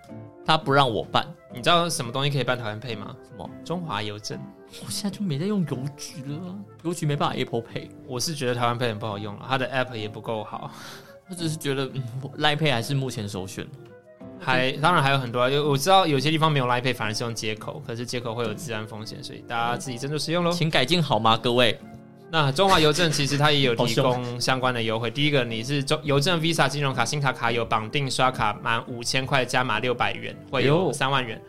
他不让我办。你知道什么东西可以办台湾配吗？什么？中华邮政。我现在就没在用邮局了啊，邮局没办法 Apple Pay。我是觉得台湾配很不好用了，它的 App 也不够好，<laughs> 我只是觉得，嗯，Line Pay 还是目前首选。还当然还有很多啊，有我知道有些地方没有 Line Pay，反而是用接口，可是接口会有治安风险，所以大家自己斟酌使用喽。请改进好吗，各位？那中华邮政其实它也有提供相关的优惠。第一个，你是中邮政 Visa 金融卡、新卡卡有绑定刷卡满五千块加码六百元，会有三万元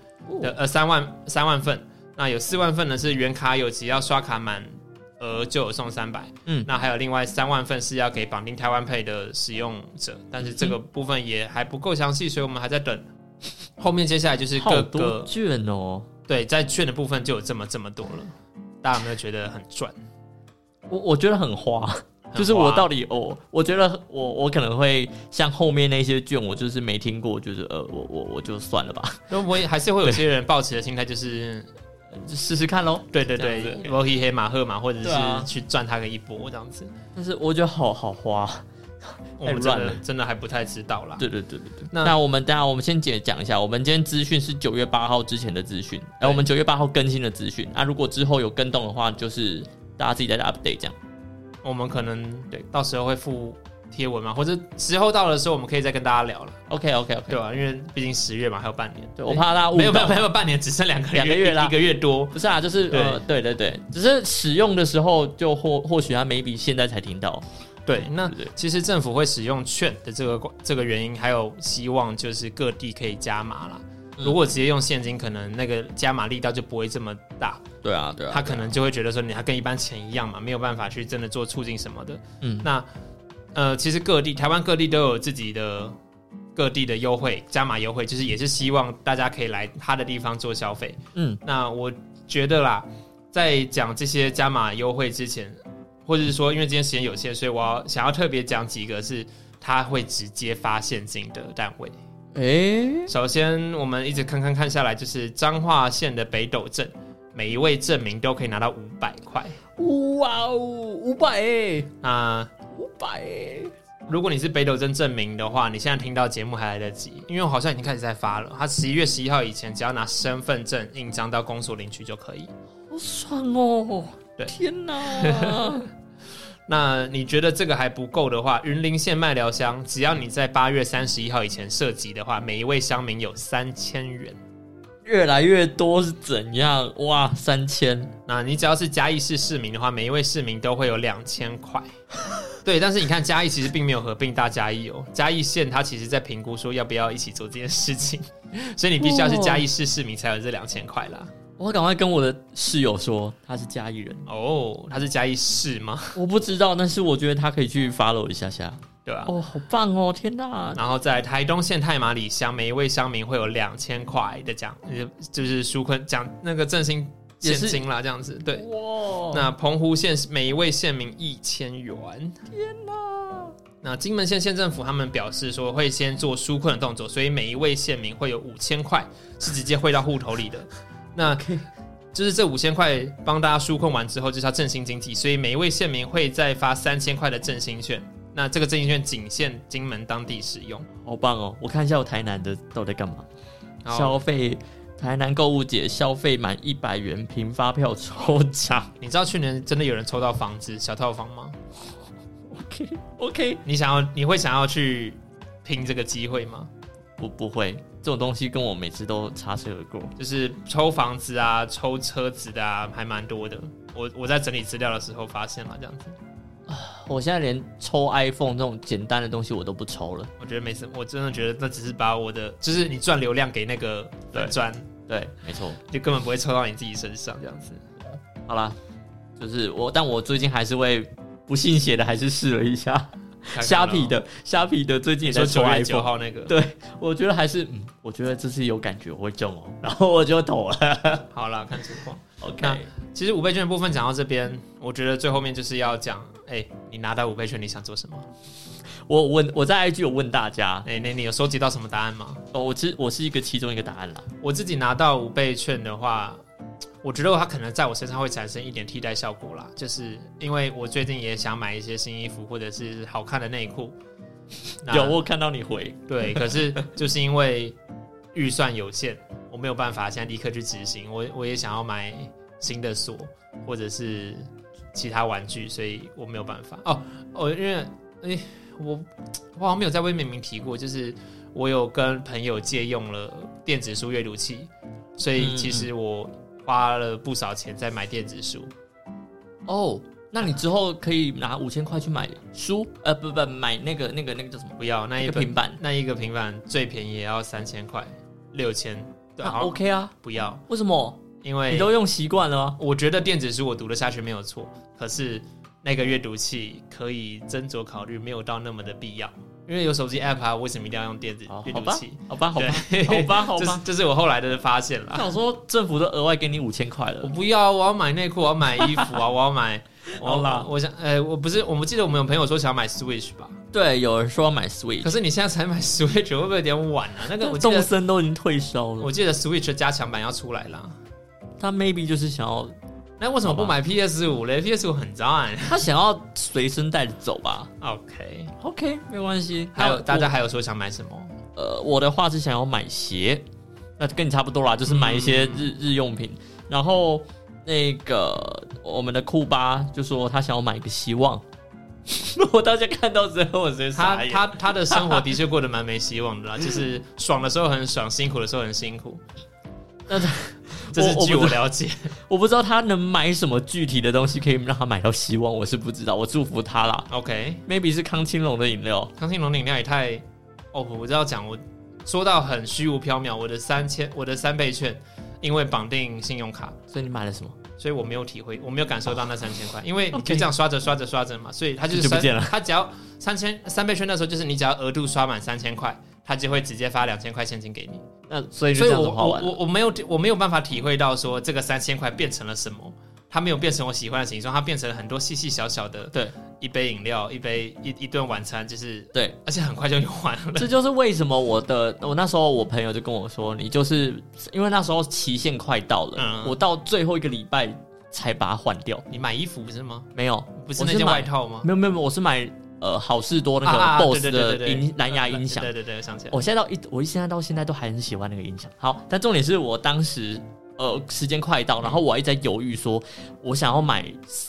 的呃三万三万份。那有四万份呢是原卡有，只要刷卡满额就有送三百。嗯那还有另外三万份是要给绑定台湾 Pay 的使用者，但是这个部分也还不够详细，所以我们还在等。后面接下来就是各个券哦。对，在券的部分就有这么这么多了，大家有没有觉得很赚？我我觉得很花，很就是我到底哦，我觉得我我可能会像后面那些卷，我就是没听过，就是呃，我我我就算了吧，那我也还是会有些人抱持的心态就是，就试试看喽。对对对这样子，罗黑黑马赫嘛，或者是去赚他个一波这样子。但是我觉得好好花，我们真 <laughs> 了真的还不太知道啦。对对对对对。那那我们等下我们先解讲一下，我们今天资讯是九月八号之前的资讯，哎，对我们九月八号更新的资讯。那如果之后有跟动的话，就是大家自己再 update 这样。我们可能对到时候会附贴文嘛，或者时候到的时候，我们可以再跟大家聊了，OK OK OK，对吧、因为毕竟十月嘛，还有半年。对我怕大家误导。没有没有没有半年，只剩两个，两个月啦。一个月多。不是啊，就是呃，对对对，只是使用的时候就或或许他 maybe 现在才听到，对，那其实政府会使用券的这个这个原因，还有希望就是各地可以加码啦。嗯如果直接用现金，可能那个加码力道就不会这么大，对啊对啊他可能就会觉得说你还跟一般钱一样嘛，没有办法去真的做促进什么的。嗯那呃，其实各地台湾各地都有自己的各地的优惠加码优惠，就是也是希望大家可以来他的地方做消费。嗯那我觉得啦，在讲这些加码优惠之前，或者是说，因为今天时间有限，所以我要想要特别讲几个是他会直接发现金的单位。诶，首先，我们一直看看看下来，就是彰化县的北斗镇，每一位证明都可以拿到五百块。哇哦，五百哎，啊五百哎，如果你是北斗镇证明的话，你现在听到节目还来得及，因为我好像已经开始在发了。他十一月十一号以前，只要拿身份证印章到公所领取就可以。好爽哦！对天哪，<laughs> 那你觉得这个还不够的话，云林县麦寮乡，只要你在八月三十一号以前涉及的话，每一位乡民有三千元。越来越多是怎样？哇，三千，那你只要是嘉义市市民的话，每一位市民都会有两千块。<laughs> 对，但是你看嘉义其实并没有合并大嘉义哦，嘉义县它其实在评估说要不要一起做这件事情，所以你必须要是嘉义市市民才有这两千块啦。我赶快跟我的室友说他是嘉义人，哦，他是嘉义市吗？<laughs> 我不知道，但是我觉得他可以去 follow 一下下。对吧、哦，好棒哦！天哪，然后在台东县太马里乡，每一位乡民会有两千块的奖，呃就是纾困奖那个振兴现金啦，这样子。对，哇，那澎湖县每一位县民一千元。天哪，那金门县县政府他们表示说会先做纾困的动作，所以每一位县民会有五千块是直接汇到户头里的。那就是这五千块帮大家纾困完之后，就是要振兴经济，所以每一位县民会再发三千块的振兴券。那这个振兴券仅限金门当地使用。好棒哦！我看一下我台南的都在干嘛。消费台南购物节消费满一百元凭发票抽奖。你知道去年真的有人抽到房子小套房吗？OK OK，你想要你会想要去拼这个机会吗？不不会，这种东西跟我每次都擦身而过。就是抽房子啊、抽车子的啊，还蛮多的。我我在整理资料的时候发现了这样子，我现在连抽 iPhone 这种简单的东西我都不抽了。我觉得没什么，我真的觉得那只是把我的，就是你赚流量给那个对粉砖，对，没错。就根本不会抽到你自己身上这样子。好啦，就是我，但我最近还是会不信邪的，还是试了一下虾皮，的，虾皮的最近在抽九月九 iPhone。号那个，对，我觉得还是，嗯，我觉得这次有感觉，我会中哦，然后我就投了。<laughs> 好了，看情况。OK，其实五倍券的部分讲到这边，我觉得最后面就是要讲，哎、你拿到五倍券你想做什么？我问我在 IG 有问大家，哎、那你有收集到什么答案吗？哦，我其实我是一个其中一个答案啦。我自己拿到五倍券的话，我觉得它可能在我身上会产生一点替代效果啦，就是因为我最近也想买一些新衣服或者是好看的内裤。<laughs> 有我看到你回，对，可是就是因为预算有限，我没有办法现在立刻去执行。我我也想要买新的锁或者是其他玩具，所以我没有办法。哦，哦，因为诶、我我好像没有在微明明提过，就是我有跟朋友借用了电子书阅读器，所以嗯其实我花了不少钱在买电子书。哦，那你之后可以拿五千块去买书，呃，不不，买那个那个那个叫什么？不要那一个平板，那一个平板最便宜也要三千块，六千。对，那 OK 啊？不要，为什么？因为你都用习惯了啊？我觉得电子书我读得下去没有错，可是那个阅读器可以斟酌考虑，没有到那么的必要。因为有手机 app 啊，为什么一定要用电子阅读器？，好吧，好吧，对 <laughs> 好吧，<laughs> 好这是吧。这是我后来的发现啦。想说政府都额外给你五千块了我，不要，我要买内裤，我要买衣服啊，我要买。<laughs> 好啦我我想，呃，我不是，我们记得我们有朋友说想要买 Switch 吧？对，有人说要买 Switch，可是你现在才买 Switch 会不会有点晚啊？那个我记动，森都已经退烧了我，记得 Switch 的加强版要出来啦。他 maybe 就是想要，那为什么不买 PS 五嘞？PS 五很赞。他想要随身带着走吧 OK，？OK，没关系。还有大家还有说想买什么？呃，我的话是想要买鞋，那跟你差不多啦，就是买一些日、日用品。然后那个我们的库巴就说他想要买一个希望，<laughs> 我大家看到之后我直接他。他他的生活的确过得蛮没希望的啦，就是爽的时候很爽，辛苦的时候很辛苦。<laughs> 那这是据我了解。<laughs> 我不知道他能买什么具体的东西可以让他买到希望，我是不知道。我祝福他啦 OK，，maybe 是康青龙的饮料。康青龙的饮料也太……哦，我知道讲我说到很虚无缥缈，我的三千我的三倍券因为绑定信用卡，所以你买了什么？所以我没有体会，我没有感受到那三千块，因为你 OK 就这样刷着刷着刷着嘛，所以它就是三就不见了它只要三千三倍券那时候就是你只要额度刷满三千块，它就会直接发两千块现金给你。那所以就这样所以我我子花完了。我我没有我没有办法体会到说这个三千块变成了什么，它没有变成我喜欢的形状，它变成了很多细细小小的，对，一杯饮料，一杯一一顿晚餐，就是对，而且很快就用完了。这就是为什么我的我那时候我朋友就跟我说，你就是因为那时候期限快到了，嗯我到最后一个礼拜才把它换掉。你买衣服不是吗？没有，不是那件外套吗？没有没有没有，我是买呃好事多那个 BOSS 的音蓝牙音响。对对对，我想起来。我现在到一，我现在到现在都还很喜欢那个音响。好，但重点是我当时呃时间快到，然后我一直在犹豫说，我想要买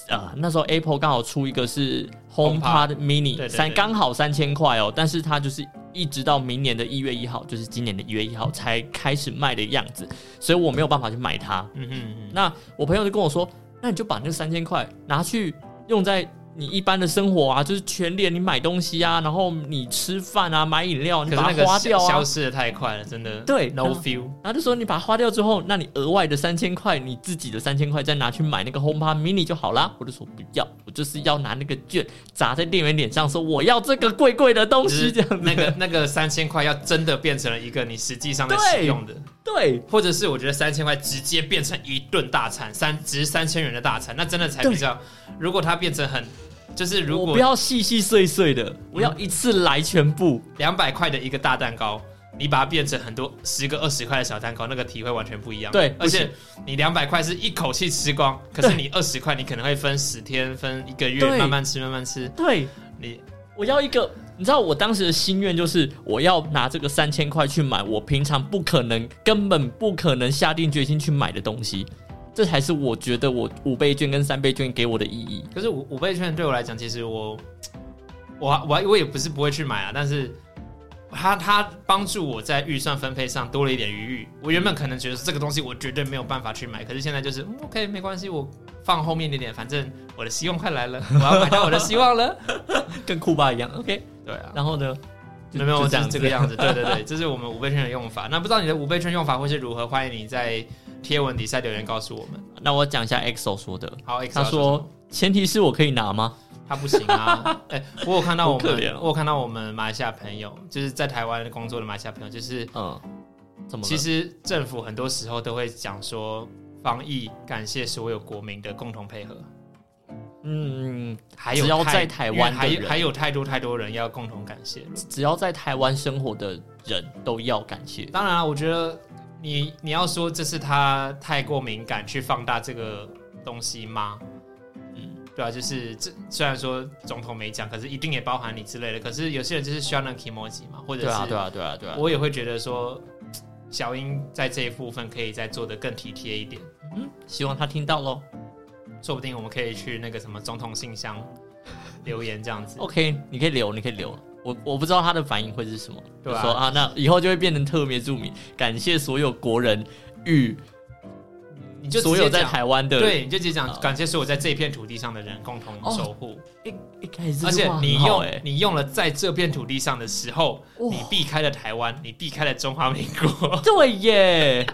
呃那时候 Apple 刚好出一个是 HomePod Mini 三刚好三千块哦，但是它就是一直到明年的一月一号，就是今年的一月一号才开始卖的样子，所以我没有办法去买它。嗯哼嗯哼，那我朋友就跟我说，那你就把那三千块拿去用在你一般的生活啊，就是全脸你买东西啊，然后你吃饭啊，买饮料，你把它花掉啊消消。失的太快了，真的。对，no feel。然后就说你把它花掉之后，那你额外的三千块，你自己的三千块再拿去买那个 HomePod Mini 就好啦。我就说不要，我就是要拿那个券砸在店员脸上，说我要这个贵贵的东西，这样子。那个那个三千块要真的变成了一个你实际上在使用的，对或者是我觉得三千块直接变成一顿大餐，三值三千元的大餐，那真的才比较。如果它变成很，就是如果不要细细碎碎的，我要一次来全部。两百块的一个大蛋糕，你把它变成很多十个、二十块的小蛋糕，那个体会完全不一样。对而且你两百块是一口气吃光，可是你二十块你可能会分十天、分一个月，慢慢吃，慢慢吃。对，你我要一个，你知道我当时的心愿就是，我要拿这个三千块去买我平常不可能、根本不可能下定决心去买的东西，这才是我觉得我五倍券跟三倍券给我的意义。可是五五倍券对我来讲，其实我我我我也不是不会去买啊，但是它它帮助我在预算分配上多了一点余裕。我原本可能觉得这个东西我绝对没有办法去买，可是现在就是、嗯 OK 没关系，我放后面一点点，反正我的希望快来了，我要买到我的希望了。<laughs> 跟库巴一样 ¿，OK？对啊，然后呢？有没有，就是就这样子这个样子。对对对，<laughs> 这是我们五倍券的用法。那不知道你的五倍券用法会是如何？欢迎你在贴文底下留言告诉我们。那我讲一下 EXO 说的，好他说前提是我可以拿吗？他不行啊。<laughs> 哎、我有看到我们，我有看到我们马来西亚朋友，就是在台湾工作的马来西亚朋友，就是嗯，怎么？其实政府很多时候都会讲说，防疫感谢所有国民的共同配合。嗯，还有只要太在台湾还有还有太多太多人要共同感谢。只要在台湾生活的人都要感谢。当然了，我觉得你你要说这是他太过敏感去放大这个东西吗？嗯，对啊，就是这虽然说总统没讲，可是一定也包含你之类的。可是有些人就是需要那个 emoji 嘛，或者是对啊，对啊，对啊，对啊。我也会觉得说，小英在这一部分可以再做的更体贴一点。嗯，希望他听到喽。说不定我们可以去那个什么总统信箱留言这样子。OK，你可以留，你可以留。我我不知道他的反应会是什么，对啊就说啊，那以后就会变成特别著名，感谢所有国人与你你就所有在台湾的，对，你就直接讲哦感谢所有在这片土地上的人共同哦守护，一一开始而且你用你用了在这片土地上的时候，你避开了台湾，你避开了中华民国，<laughs> 对耶，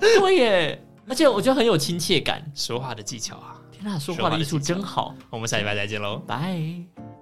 对耶，而且我觉得很有亲切感。说话的技巧啊！天哪，说话的艺术真好，我们下礼拜再见喽。拜。